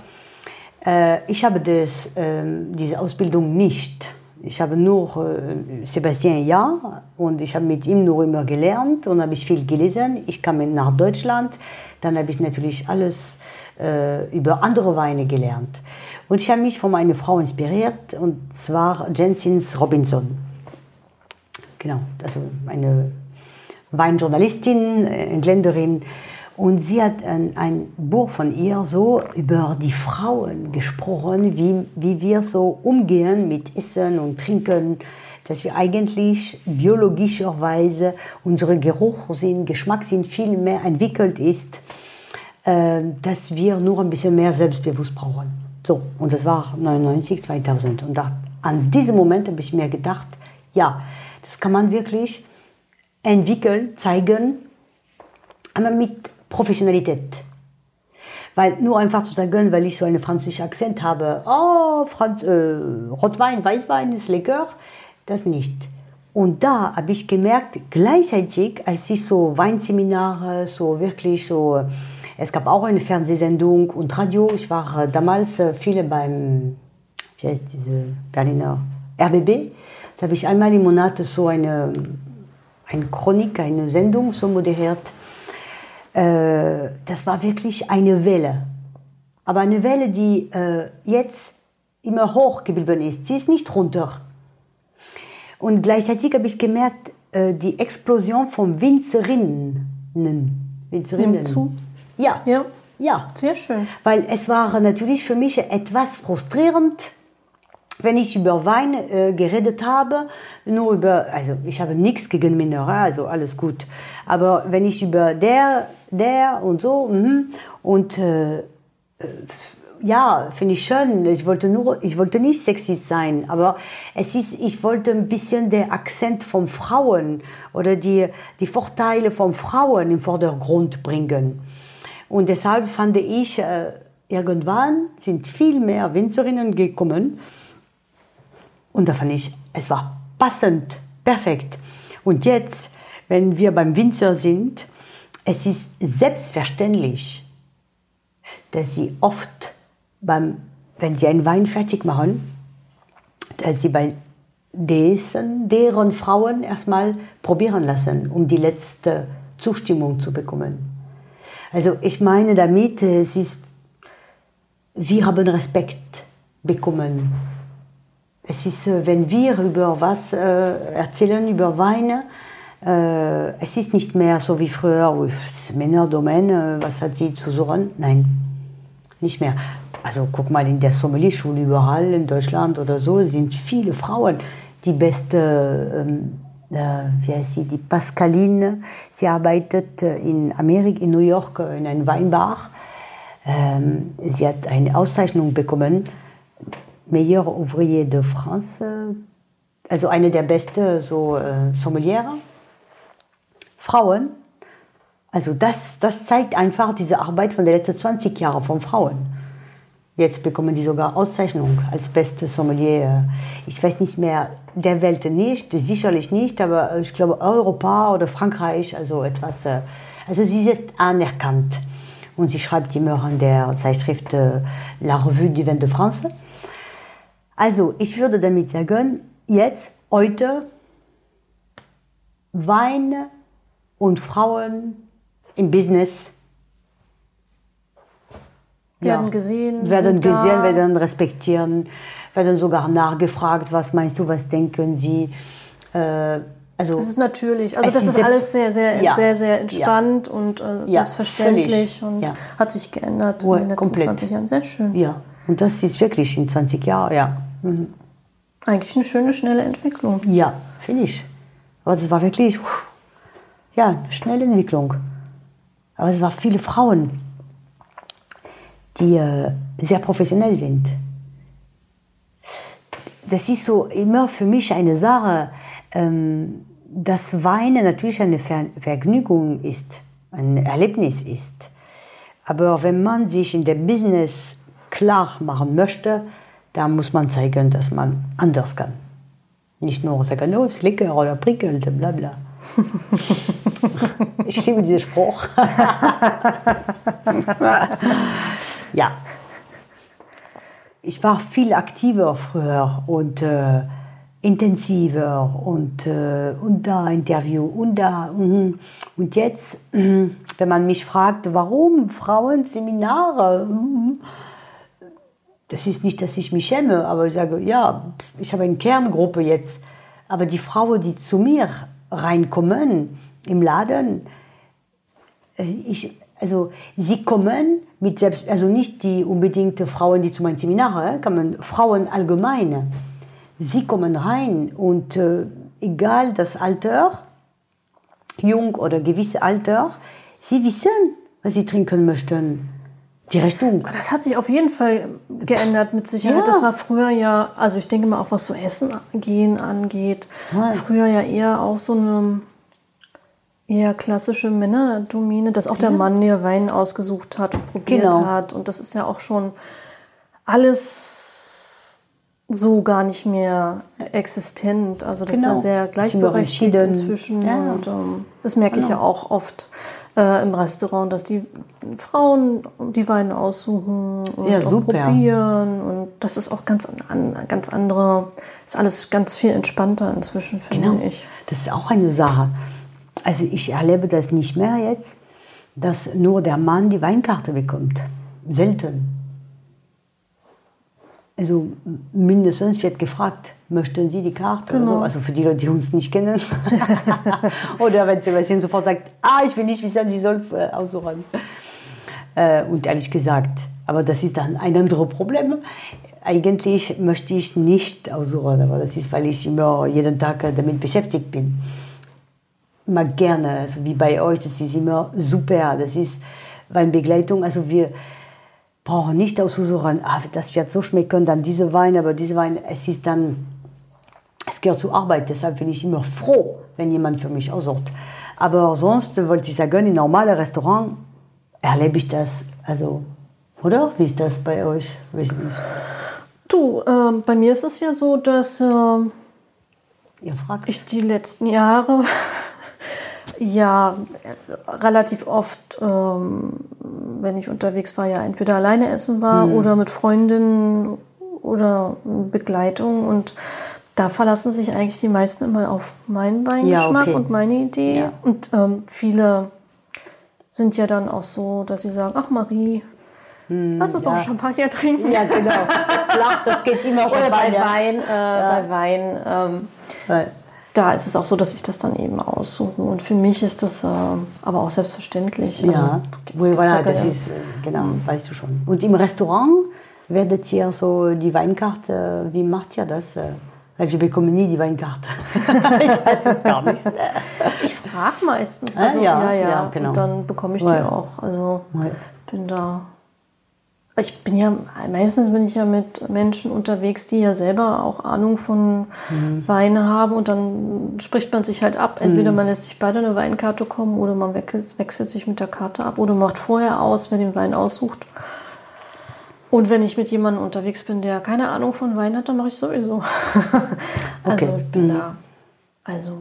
Äh, ich habe das, ähm, diese Ausbildung nicht. Ich habe nur äh, Sebastian ja und ich habe mit ihm nur immer gelernt und habe ich viel gelesen. Ich kam nach Deutschland, dann habe ich natürlich alles äh, über andere Weine gelernt. Und ich habe mich von meiner Frau inspiriert und zwar Jensins Robinson. Genau, also eine Weinjournalistin, Engländerin. Und sie hat ein, ein Buch von ihr so über die Frauen gesprochen, wie, wie wir so umgehen mit Essen und Trinken, dass wir eigentlich biologischerweise unsere Geruchssinn, Geschmackssinn viel mehr entwickelt ist, äh, dass wir nur ein bisschen mehr selbstbewusst brauchen. So, und das war 99, 2000. Und da, an diesem Moment habe ich mir gedacht, ja, das kann man wirklich entwickeln, zeigen, aber mit Professionalität. Weil nur einfach zu sagen, weil ich so einen französischen Akzent habe, oh, Franz, äh, Rotwein, Weißwein ist lecker, das nicht. Und da habe ich gemerkt, gleichzeitig, als ich so Weinseminare, so wirklich so, es gab auch eine Fernsehsendung und Radio, ich war äh, damals äh, viele beim, wie heißt diese Berliner RBB, da habe ich einmal im Monat so eine, eine Chronik, eine Sendung so moderiert. Äh, das war wirklich eine Welle. Aber eine Welle, die äh, jetzt immer hoch geblieben ist. Sie ist nicht runter. Und gleichzeitig habe ich gemerkt, äh, die Explosion von Winzerinnen. Winzerinnen. Nimmt zu? Ja. Ja, Ja. sehr schön. Weil es war natürlich für mich etwas frustrierend, wenn ich über Wein äh, geredet habe, nur über, also ich habe nichts gegen Männer, also alles gut. Aber wenn ich über der, der und so, mhm, und äh, äh, ja, finde ich schön. Ich wollte nur, ich wollte nicht sexist sein, aber es ist, ich wollte ein bisschen der Akzent von Frauen oder die, die Vorteile von Frauen im Vordergrund bringen. Und deshalb fand ich, äh, irgendwann sind viel mehr Winzerinnen gekommen. Und da fand ich, es war passend, perfekt. Und jetzt, wenn wir beim Winzer sind, es ist selbstverständlich, dass sie oft, beim, wenn sie einen Wein fertig machen, dass sie bei dessen, deren Frauen erstmal probieren lassen, um die letzte Zustimmung zu bekommen. Also ich meine damit, es ist, wir haben Respekt bekommen. Es ist, äh, wenn wir über was äh, erzählen, über Weine, äh, es ist nicht mehr so wie früher, Männerdomäne, was hat sie zu suchen? Nein, nicht mehr. Also guck mal, in der Sommelier-Schule überall in Deutschland oder so sind viele Frauen. Die beste, ähm, äh, wie heißt sie, die Pascaline, sie arbeitet in Amerika, in New York, in einem Weinbar. Ähm, sie hat eine Auszeichnung bekommen, Meilleur Ouvrier de France, also eine der besten so, äh, Sommeliere. Frauen. Also das, das zeigt einfach diese Arbeit von den letzten 20 Jahren von Frauen. Jetzt bekommen die sogar Auszeichnung als beste Sommelier. Ich weiß nicht mehr, der Welt nicht, sicherlich nicht, aber ich glaube Europa oder Frankreich, also etwas. äh, Also sie ist anerkannt. Und sie schreibt immer an der Zeitschrift äh, La Revue du Vin de France. Also ich würde damit sagen, jetzt, heute, Wein und Frauen im Business Werden gesehen, werden gesehen, werden respektieren, werden sogar nachgefragt, was meinst du, was denken sie. Äh, also Das ist natürlich. Also das ist ist alles sehr, sehr, Ja. sehr, sehr entspannt und äh, selbstverständlich und Ja. hat sich geändert Ja, in den letzten komplett. 20 Jahren. Sehr schön. ja, und das ist wirklich in 20 Jahren, ja. Mhm. Eigentlich eine schöne, schnelle Entwicklung. Ja, finde ich. Aber das war wirklich, ja, eine schnelle Entwicklung. Aber es waren viele Frauen, die äh, sehr professionell sind. Das ist so immer für mich eine Sache, ähm, dass Weinen natürlich eine Ver Vergnügung ist, ein Erlebnis ist. Aber wenn man sich in dem Business klar machen möchte, dann muss man zeigen, dass man anders kann. Nicht nur sagen, oh, ist lecker oder prickelt, bla bla. ich liebe diesen Spruch. ja. Ich war viel aktiver früher und äh, intensiver und, äh, und da Interview und da. mhm. Und jetzt, wenn man mich fragt, warum Frauenseminare, mhm, das ist nicht, dass ich mich schäme, aber ich sage, ja, ich habe eine Kerngruppe jetzt. Aber die Frauen, die zu mir reinkommen im Laden, äh, ich, also sie kommen mit selbst, also nicht die unbedingte Frauen, die zu meinen Seminaren kommen, Frauen allgemein. Sie kommen rein und äh, egal das Alter, jung oder gewisse Alter, sie wissen, was sie trinken möchten. Die Richtung. Das hat sich auf jeden Fall geändert mit Sicherheit. Ja. Das war früher ja, also ich denke mal auch was so Essen gehen angeht, Ja. früher ja eher auch so eine eher klassische Männerdomine, dass auch der Mann der Wein ausgesucht hat und probiert Genau. hat. Und das ist ja auch schon alles so gar nicht mehr existent. Also das Genau. ist ja sehr gleichberechtigt inzwischen. Ja. Genau. Und ähm, das merke ich ja auch oft äh, im Restaurant, dass die Frauen die Weine aussuchen und Ja, probieren. Und das ist auch ganz, an, ganz andere, ist alles ganz viel entspannter inzwischen, finde Genau. ich. Das ist auch eine Sache. Also ich erlebe das nicht mehr jetzt, dass nur der Mann die Weinkarte bekommt. Selten. Also mindestens wird gefragt, möchten Sie die Karte? Genau. So? Also für die Leute, die uns nicht kennen. Oder wenn Sebastian sofort sagt, ah, ich will nicht wissen, Sie soll äh, aussuchen. Äh, und ehrlich gesagt, aber das ist dann ein anderes Problem. eigentlich möchte ich nicht aussuchen, aber das ist, weil ich immer jeden Tag äh, damit beschäftigt bin. Immer gerne, also wie bei euch, das ist immer super. Das ist Weinbegleitung, also wir brauchen nicht auszusuchen, ah, das wird so schmecken, dann diese Wein, aber diese Wein, es ist dann, es gehört zur Arbeit, deshalb bin ich immer froh, wenn jemand für mich aussucht. Aber sonst wollte ich sagen, in normalen Restaurant erlebe ich das, also, oder? Wie ist das bei euch? Weiß ich nicht. Du, äh, bei mir ist es ja so, dass äh, Ihr fragt. ich die letzten Jahre ja relativ oft, ähm, wenn ich unterwegs war, ja entweder alleine essen war oder mit Freundinnen oder Begleitung und da verlassen sich eigentlich die meisten immer auf meinen Weingeschmack okay. und meine Idee. Ja. Und ähm, viele sind ja dann auch so, dass sie sagen, ach Marie, lass uns ja. auch Champagner trinken. Ja, genau. Klar, das geht immer Oder bei. Wein, äh, bei Wein ähm, da ist es auch so, dass ich das dann eben aussuche. Und für mich ist das ähm, aber auch selbstverständlich. Ja, Also, oui, voilà, das ist, äh, genau, weißt du schon. Und im Restaurant werdet ihr so die Weinkarte, wie macht ihr das? Äh, Weil ich bekomme nie die Weinkarte. ich weiß es gar nicht. Ich frage meistens. Also, ja, ja, ja, ja, genau. Und dann bekomme ich die auch. Also bin da. Ich bin ja, meistens bin ich ja mit Menschen unterwegs, die ja selber auch Ahnung von Mhm. Wein haben und dann spricht man sich halt ab. Entweder man lässt sich beide eine Weinkarte kommen oder man wechselt, wechselt sich mit der Karte ab oder macht vorher aus, wer den Wein aussucht. Und wenn ich mit jemandem unterwegs bin, der keine Ahnung von Wein hat, dann mache ich sowieso. also Okay. ich bin da. Also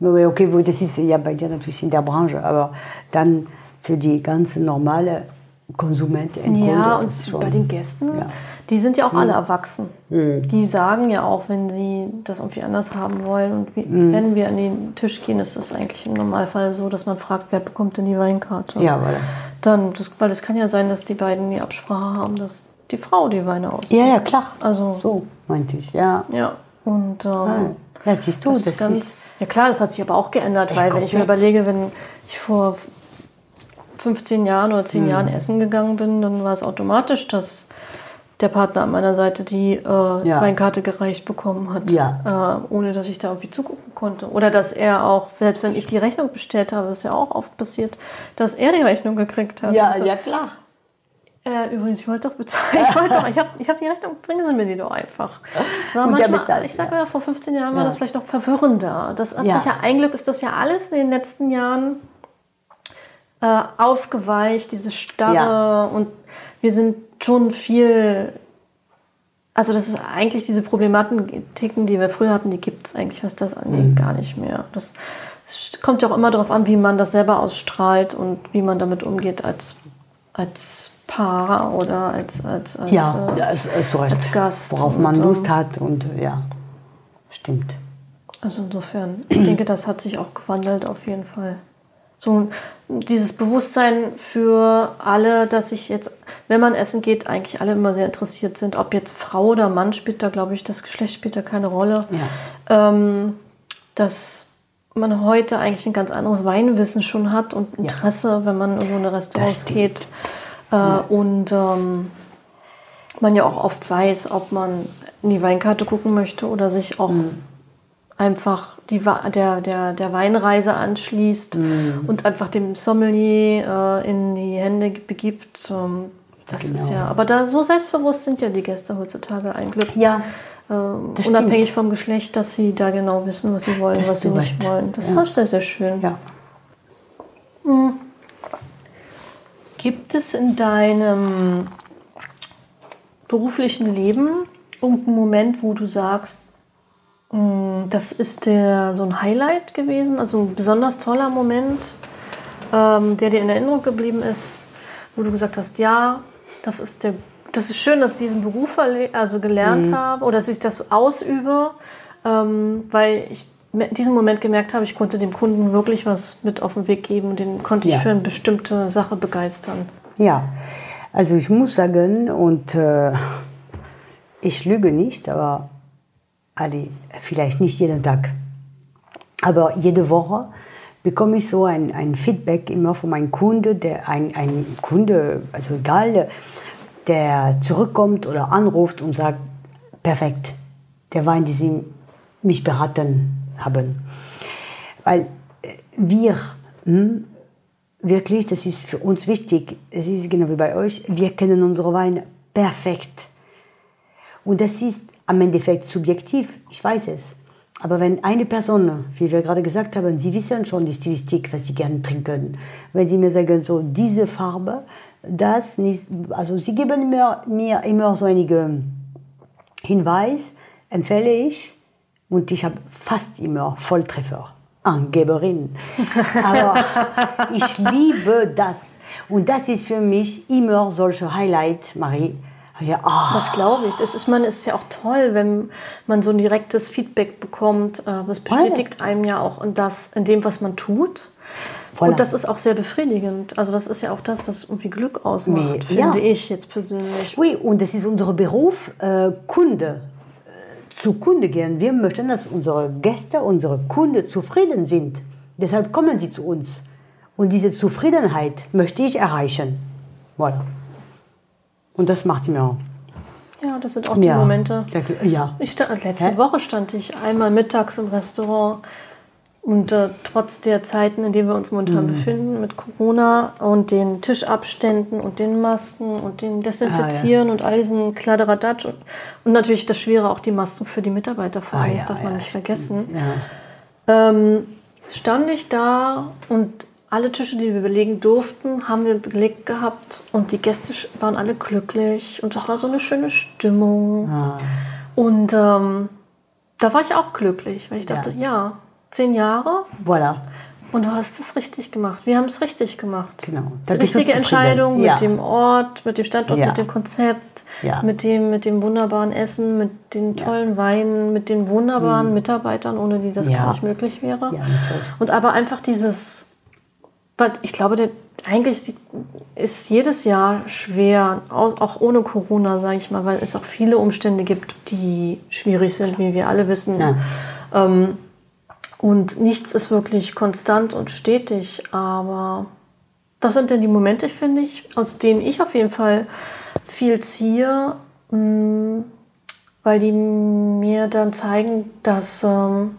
okay, das ist ja bei dir natürlich in der Branche, aber dann für die ganz normale Konsumenten. Ja, und schon- bei den Gästen, Ja. Mhm. die sind ja auch alle erwachsen. Die sagen ja auch, wenn sie das irgendwie anders haben wollen. Und wie, Mhm. wenn wir an den Tisch gehen, ist es eigentlich im Normalfall so, dass man fragt, wer bekommt denn die Weinkarte? Ja, voilà. Dann, das, weil es kann ja sein, dass die beiden die Absprache haben, dass die Frau die Weine aussucht. Ja, ja, klar. Also, So meinte ich, ja. ja. Und ähm, Ja, siehst du, das, das, ist ganz, ja klar, das hat sich aber auch geändert, weil wenn ich mir überlege, wenn ich vor 15 Jahren oder Mhm. 10 Jahren essen gegangen bin, dann war es automatisch, dass der Partner an meiner Seite die äh, Ja. Weinkarte gereicht bekommen hat, Ja. äh, ohne dass ich da irgendwie zugucken konnte. Oder dass er auch, selbst wenn ich die Rechnung bestellt habe, ist ja auch oft passiert, dass er die Rechnung gekriegt hat. Ja, Und so, ja, klar. äh, übrigens, ich wollte doch bezahlen. Ich wollte doch, ich habe ich hab die Rechnung, bringen Sie mir die doch einfach. Das war Und manchmal, bezahlt, ich sage ja. ja, vor 15 Jahren war das vielleicht noch verwirrender. Das hat sich ja, ein Glück ist das ja alles in den letzten Jahren äh, aufgeweicht, diese Starre. Ja. Und wir sind schon viel, also das ist eigentlich diese Problematiken, die wir früher hatten, die gibt es eigentlich, was das angeht, Mhm. gar nicht mehr. Das es kommt ja auch immer darauf an, wie man das selber ausstrahlt und wie man damit umgeht als, als Paar oder als, als, als Ja, äh, so recht. als Gast Worauf und, man ähm, Lust hat und ja, stimmt. Also insofern, ich denke, das hat sich auch gewandelt auf jeden Fall. So dieses Bewusstsein für alle, dass sich jetzt, wenn man essen geht, eigentlich alle immer sehr interessiert sind. Ob jetzt Frau oder Mann spielt da, glaube ich, das Geschlecht spielt da keine Rolle. Ja. Ähm, dass man heute eigentlich ein ganz anderes Weinwissen schon hat und Interesse, wenn man in so eine Restaurants stimmt. geht. Äh, Und ähm, man ja auch oft weiß, ob man in die Weinkarte gucken möchte oder sich auch einfach die, der, der, der Weinreise anschließt und einfach dem Sommelier äh, in die Hände begibt. Ähm, das ist Genau. ja, aber da so selbstbewusst sind ja die Gäste heutzutage ein Glück. Ja, Ähm, unabhängig vom Geschlecht, dass sie da genau wissen, was sie wollen, Das was sie nicht recht. wollen. Das Ja. ist sehr, sehr schön. ja. Gibt es in deinem beruflichen Leben irgendeinen Moment, wo du sagst, "Mm, das ist der, so ein Highlight gewesen, also ein besonders toller Moment, ähm, der dir in Erinnerung geblieben ist, wo du gesagt hast, ja, das ist der, das ist schön, dass ich diesen Beruf also gelernt habe oder dass ich das ausübe, ähm, weil ich in diesem Moment gemerkt habe, ich konnte dem Kunden wirklich was mit auf den Weg geben und den konnte ich Ja. für eine bestimmte Sache begeistern. Ja, also ich muss sagen, und äh, ich lüge nicht, aber alle, vielleicht nicht jeden Tag, aber jede Woche bekomme ich so ein, ein Feedback immer von meinem Kunde, der ein, ein Kunde, also egal, der zurückkommt oder anruft und sagt, perfekt, der Wein, den Sie mich beraten haben. Weil äh, wir, hm, wirklich, das ist für uns wichtig, es ist genau wie bei euch, wir kennen unsere Weine perfekt. Und das ist am Endeffekt subjektiv, ich weiß es. Aber wenn eine Person, wie wir gerade gesagt haben, sie wissen schon die Stilistik, was sie gerne trinken, wenn sie mir sagen, so diese Farbe, das nicht, also sie geben mir, mir immer so einige Hinweise, empfehle ich, und ich habe fast immer Volltreffer. Angeberin. Aber ich liebe das. Und das ist für mich immer solche Highlight, Marie. Ja, oh. Das glaube ich. Das ist, man ist ja auch toll, wenn man so ein direktes Feedback bekommt. Äh, das bestätigt einem ja auch in, das, in dem, was man tut. Voilà. Und das ist auch sehr befriedigend. Also das ist ja auch das, was irgendwie Glück ausmacht, Mais, finde ja. ich jetzt persönlich. Oui, und das ist unser Beruf, äh, Kunde äh, zu Kunde gehen. Wir möchten, dass unsere Gäste, unsere Kunden zufrieden sind. Deshalb kommen sie zu uns. Und diese Zufriedenheit möchte ich erreichen. Voilà. Und das macht mir auch. Ja, das sind auch die Ja. Momente. Ja. Ich stand, letzte Hä? Woche stand ich einmal mittags im Restaurant und äh, trotz der Zeiten, in denen wir uns momentan Mhm. befinden mit Corona und den Tischabständen und den Masken und den Desinfizieren und all diesen Kladderadatsch und, und natürlich das Schwere auch die Masken für die Mitarbeiter vor allem, Ah, das ja, darf man ja, nicht vergessen. Ja. Ähm, stand ich da und alle Tische, die wir belegen durften, haben wir belegt gehabt und die Gäste waren alle glücklich und es war so eine schöne Stimmung. Ah. Und ähm, da war ich auch glücklich, weil ich Ja. dachte, ja, zehn Jahre Voilà. und du hast es richtig gemacht. Wir haben es richtig gemacht. Genau. Die Da du richtige. Entscheidung Ja. mit dem Ort, mit dem Standort, Ja. mit dem Konzept, Ja. mit, dem, mit dem wunderbaren Essen, mit den tollen Weinen, mit den wunderbaren Mitarbeitern, ohne die das Mhm. Ja. gar nicht möglich wäre. Ja. Und aber einfach dieses, ich glaube, der, eigentlich ist jedes Jahr schwer, au- auch ohne Corona, sage ich mal, weil es auch viele Umstände gibt, die schwierig sind, wie wir alle wissen. Ja. Ähm, und nichts ist wirklich konstant und stetig, aber das sind dann die Momente, finde ich, aus denen ich auf jeden Fall viel ziehe, mh, weil die mir dann zeigen, dass ähm,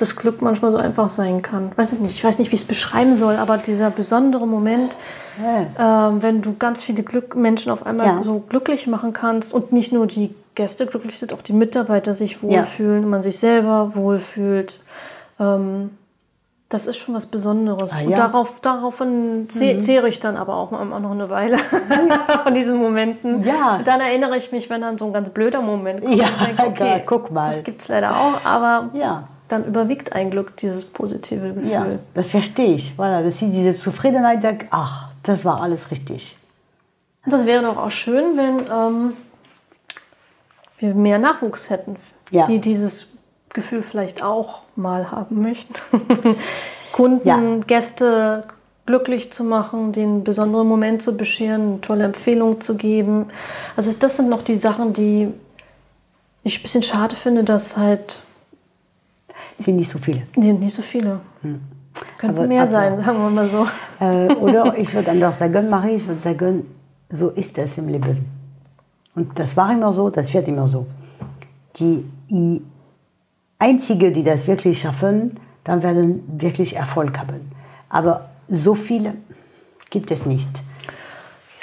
das Glück manchmal so einfach sein kann. Weiß ich nicht, ich weiß nicht, wie ich es beschreiben soll, aber dieser besondere Moment, ähm, wenn du ganz viele Glück Menschen auf einmal Ja. so glücklich machen kannst und nicht nur die Gäste glücklich sind, auch die Mitarbeiter sich wohlfühlen, man sich selber wohlfühlt. Ähm, das ist schon was Besonderes. Ah, Und ja. darauf, daraufhin zeh zehre ich dann aber auch noch eine Weile von diesen Momenten. Ja. Dann erinnere ich mich, wenn dann so ein ganz blöder Moment kommt. Ja, und denke, klar, guck mal. Das gibt es leider auch, aber Ja. Dann überwiegt ein Glück dieses positive Gefühl. Ja, das verstehe ich. Voilà, dass sie diese Zufriedenheit sagt, ach, das war alles richtig. Und das wäre doch auch schön, wenn ähm, wir mehr Nachwuchs hätten, Ja. die dieses Gefühl vielleicht auch mal haben möchten. Kunden, Ja. Gäste glücklich zu machen, den besonderen Moment zu bescheren, eine tolle Empfehlung zu geben. Also das sind noch die Sachen, die ich ein bisschen schade finde, dass halt Sind nicht so viele. nee, nicht so viele. Könnten Aber- mehr aber- sein, sagen wir mal so. Äh, oder ich würde anders sagen, Marie, ich würde sagen, so ist es im Leben. Und das war immer so, das wird immer so. Die, die Einzige, die das wirklich schaffen, dann werden wirklich Erfolg haben. Aber so viele gibt es nicht.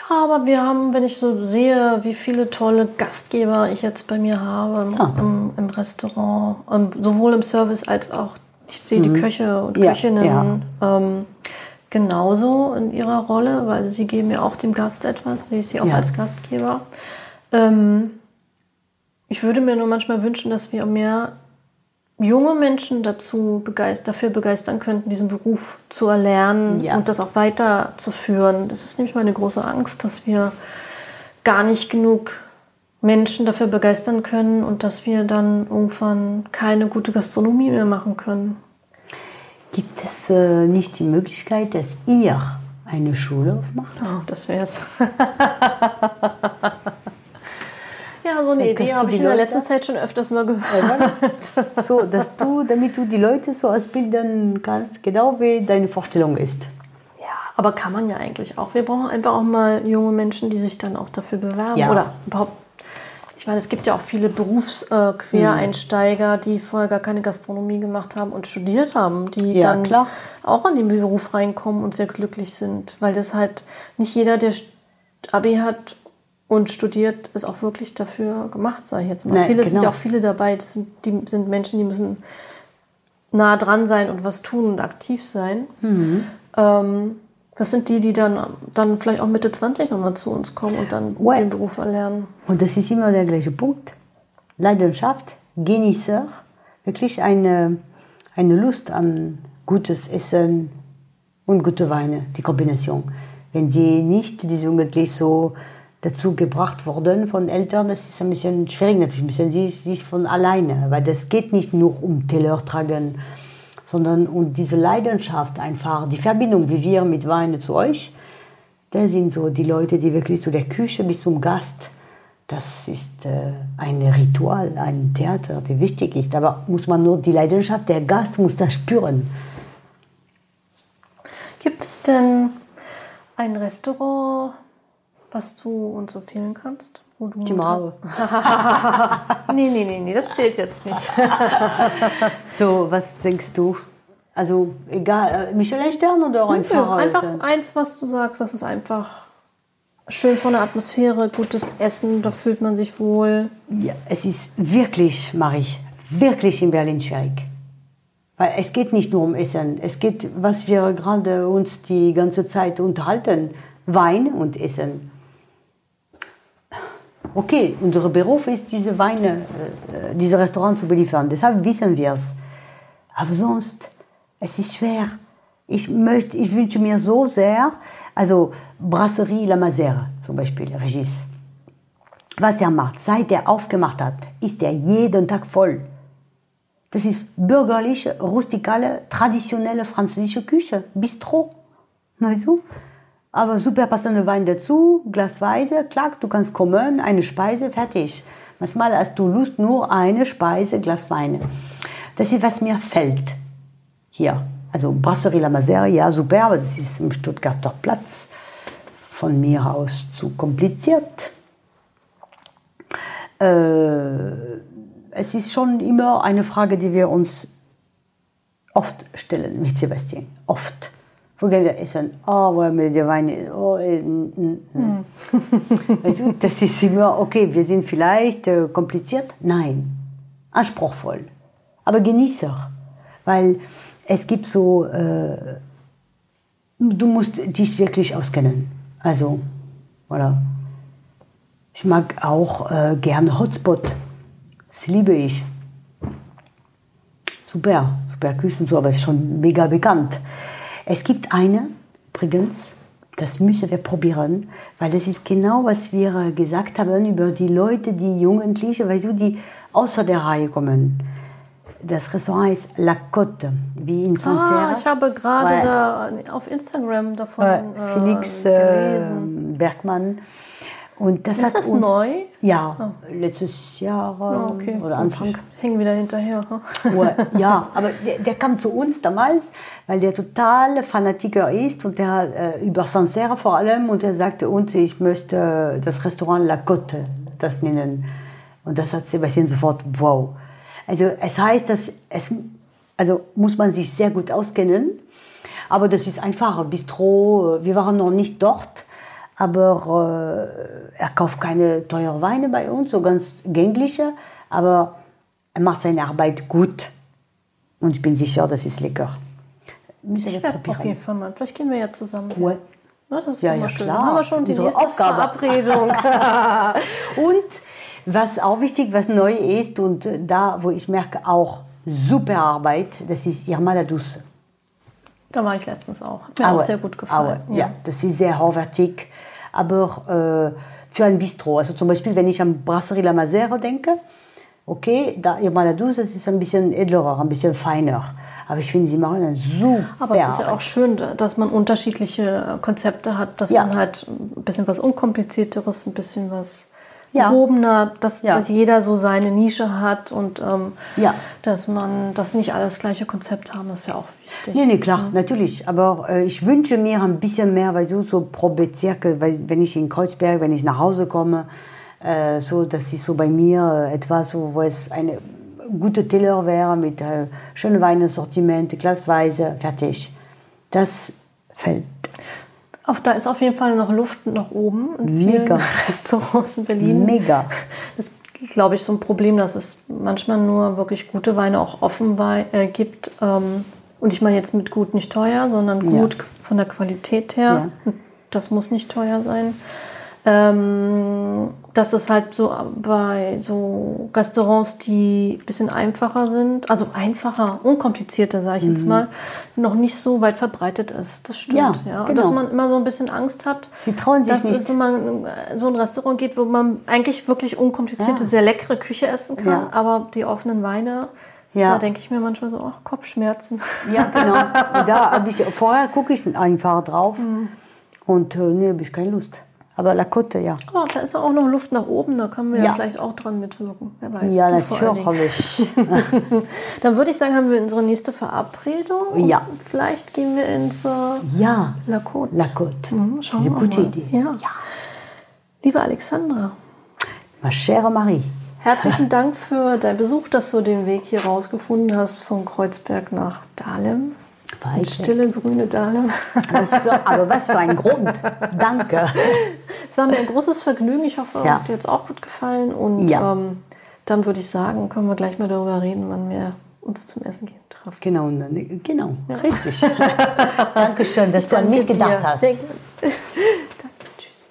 Ja, aber wir haben, wenn ich so sehe, wie viele tolle Gastgeber ich jetzt bei mir habe im, Ja. im, im Restaurant, ähm, sowohl im Service als auch, ich sehe die Köche und Mhm. Ja, Köchinnen ähm, genauso in ihrer Rolle, weil sie geben ja auch dem Gast etwas, sehe ich sie auch Ja. als Gastgeber. Ähm, ich würde mir nur manchmal wünschen, dass wir mehr junge Menschen dazu begeist dafür begeistern könnten, diesen Beruf zu erlernen Ja. und das auch weiterzuführen. Das ist nämlich meine große Angst, dass wir gar nicht genug Menschen dafür begeistern können und dass wir dann irgendwann keine gute Gastronomie mehr machen können. Gibt es äh, nicht die Möglichkeit, dass ihr eine Schule aufmacht? Oh, das wär's. so eine Idee habe ich in der letzten Zeit schon öfters mal gehört. So, dass du, damit du die Leute so ausbilden kannst, genau wie deine Vorstellung ist. Ja, Aber kann man ja eigentlich auch. Wir brauchen einfach auch mal junge Menschen, die sich dann auch dafür bewerben. Ja. Oder überhaupt. Ich meine, es gibt ja auch viele Berufsquereinsteiger, die vorher gar keine Gastronomie gemacht haben und studiert haben, die Ja, dann klar. auch in den Beruf reinkommen und sehr glücklich sind. Weil das halt nicht jeder, der Abi hat und studiert, ist auch wirklich dafür gemacht, sage ich jetzt mal. Nein, viele sind genau. ja auch viele dabei, das sind, die sind Menschen, die müssen nah dran sein und was tun und aktiv sein. Mhm. Ähm, das sind die, die dann, dann vielleicht auch Mitte 20 nochmal zu uns kommen und dann Ouais. den Beruf erlernen. Und das ist immer der gleiche Punkt. Leidenschaft, Genießer, wirklich eine, eine Lust an gutes Essen und gute Weine, die Kombination. Wenn die nicht, die jugendlich so dazu gebracht wurden von Eltern, das ist ein bisschen schwierig natürlich, müssen sie sich von alleine, weil das geht nicht nur um Teller tragen, sondern um diese Leidenschaft einfach, die Verbindung, wie wir mit Wein zu euch, das sind so die Leute, die wirklich zu der Küche bis zum Gast, das ist äh, ein Ritual, ein Theater, der wichtig ist. Aber muss man nur die Leidenschaft, der Gast muss das spüren. Gibt es denn ein Restaurant, was du uns empfehlen kannst? Wo du Die Mauer. Nee, nee, nee, nee, das zählt jetzt nicht. So, was denkst du? Also, egal, äh, Michelin-Stern oder einfach? einfach äh, eins, was du sagst, das ist einfach schön von der Atmosphäre, gutes Essen, da fühlt man sich wohl. Ja, es ist wirklich, Marie, wirklich in Berlin schwierig. Weil es geht nicht nur um Essen, es geht, was wir gerade uns die ganze Zeit unterhalten, Wein und Essen. Okay, unser Beruf ist, diese Weine, äh, diese Restaurants zu beliefern, deshalb wissen wir es. Aber sonst, es ist schwer. Ich, möchte, ich wünsche mir so sehr, also Brasserie La Mazère zum Beispiel, Regis. Was er macht, seit er aufgemacht hat, ist er jeden Tag voll. Das ist bürgerliche, rustikale, traditionelle französische Küche, Bistro. Weißt du? Aber super passende Wein dazu, glasweise, klack, du kannst kommen, eine Speise, fertig. Manchmal hast du Lust, nur eine Speise, Glas Wein. Das ist, was mir fällt hier. Also Brasserie La Mazère, ja, super, aber das ist im Stuttgarter Platz. Von mir aus zu kompliziert. Äh, es ist schon immer eine Frage, die wir uns oft stellen mit Sebastian. Oft. Essen? Oh, wo haben wir die Weine? Oh, äh, mm, du, das ist immer, okay, wir sind vielleicht äh, kompliziert. Nein, anspruchsvoll. Aber Genießer. Weil es gibt so, äh, du musst dich wirklich auskennen. Also, voilà. Ich mag auch äh, gerne Hotspot. Das liebe ich. Super, super Küchen, so, aber ist schon mega bekannt. Es gibt eine, übrigens, das müssen wir probieren, weil das ist genau, was wir gesagt haben über die Leute, die Jugendliche, weißt du, die außer der Reihe kommen. Das Restaurant ist La Côte, wie in Ah, Sancerre. ich habe gerade da auf Instagram davon Äh, Felix gelesen. äh, Bergmann. Und das Ist hat das uns, neu? Ja, letztes Jahr Ah, okay. oder Anfang. Ich hänge wieder hinterher. Uhr. Ja, aber der, der kam zu uns damals, weil der total Fanatiker ist und der äh, über Sancerre vor allem und er sagte uns, ich möchte das Restaurant La Côte das nennen. Und das hat Sebastian sofort, wow. Also es heißt, dass es, also muss man sich sehr gut auskennen, aber das ist einfach ein Bistro. Wir waren noch nicht dort, aber äh, er kauft keine teuren Weine bei uns, so ganz gängliche, aber er macht seine Arbeit gut. Und ich bin sicher, das ist lecker. Müssen Ich werde auf jeden Fall mal. Vielleicht gehen wir ja zusammen. Ouais. Na, das ist Ja, ja, schön. klar. Dann haben wir schon die Unsere nächste Aufgabe. Verabredung. Und was auch wichtig, was neu ist und da, wo ich merke, auch super Arbeit, das ist Irma la Douce. da war ich letztens auch. Hat mir auch Aue. sehr gut gefallen. Aue, ja. das ist sehr hochwertig, aber äh, für ein Bistro. Also zum Beispiel, wenn ich an Brasserie La Mazère denke, okay, da Irma la Douce, das ist ein bisschen edlerer, ein bisschen feiner. Aber ich finde, sie machen eine super Aber es ist ja auch schön, dass man unterschiedliche Konzepte hat, dass Ja. man halt ein bisschen was Unkomplizierteres, ein bisschen was Ja. gehobener, dass, Ja. dass jeder so seine Nische hat und ähm, Ja. dass man, dass nicht alle das gleiche Konzept haben, ist ja auch wichtig. Nee, nee, klar, natürlich. Aber äh, ich wünsche mir ein bisschen mehr, weil so, so pro Bezirke, weil wenn ich in Kreuzberg, wenn ich nach Hause komme, äh, so, das ist so bei mir äh, etwas, so, wo es eine gute Teller wäre mit äh, schönen Weinsortiment, glasweise, fertig. Das fällt. Auf, da ist auf jeden Fall noch Luft nach oben in vielen Mega. Restaurants in Berlin. Mega. Das ist, glaube ich, so ein Problem, dass es manchmal nur wirklich gute Weine auch offen äh, gibt. Ähm, und ich meine jetzt mit gut nicht teuer, sondern Ja. gut von der Qualität her. Ja. Das muss nicht teuer sein. Ähm, das ist halt so bei so Restaurants, die ein bisschen einfacher sind, also einfacher, unkomplizierter, sage ich jetzt mal, noch nicht so weit verbreitet ist. Das stimmt. Ja, Ja, Und genau. Dass man immer so ein bisschen Angst hat, Sie trauen sich dass nicht. es, wenn man in so ein Restaurant geht, wo man eigentlich wirklich unkomplizierte, Ja. sehr leckere Küche essen kann, Ja. aber die offenen Weine, Ja. da denke ich mir manchmal so, ach, Kopfschmerzen. Ja, genau. Da habe ich, vorher gucke ich einfach drauf und äh, nee, habe ich keine Lust. Aber La Côte, ja. Oh, da ist ja auch noch Luft nach oben, da können wir ja, Ja. vielleicht auch dran mitwirken. Wer weiß. Ja, natürlich. Dann würde ich sagen, haben wir unsere nächste Verabredung. Ja. Und vielleicht gehen wir ins äh, Ja, La Côte. La Côte. Mhm, schauen wir eine gute mal. Idee. Ja. Liebe Alexandra, Ma chère Marie. herzlichen Dank für deinen Besuch, dass du den Weg hier rausgefunden hast von Kreuzberg nach Dahlem. Weiter. Stille grüne Dahlem. Was für, aber was für ein Grund. Danke. Es war mir ein großes Vergnügen. Ich hoffe, Ja. hat dir jetzt auch gut gefallen. Und Ja. ähm, dann würde ich sagen, können wir gleich mal darüber reden, wann wir uns zum Essen gehen treffen. Genau, und dann- genau, richtig. Dankeschön, dass du an mich gedacht dir. hast. Sehr gerne. Danke. Tschüss.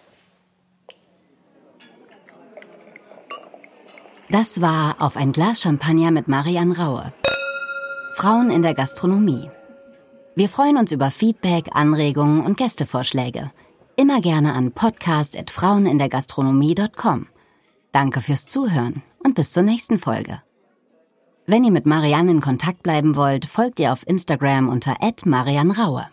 Das war Auf ein Glas Champagner mit Marian Raue. Frauen in der Gastronomie. Wir freuen uns über Feedback, Anregungen und Gästevorschläge. Immer gerne an podcast.frauenindergastronomie.com. Danke fürs Zuhören und bis zur nächsten Folge. Wenn ihr mit Marianne in Kontakt bleiben wollt, folgt ihr auf Instagram unter @marianraue.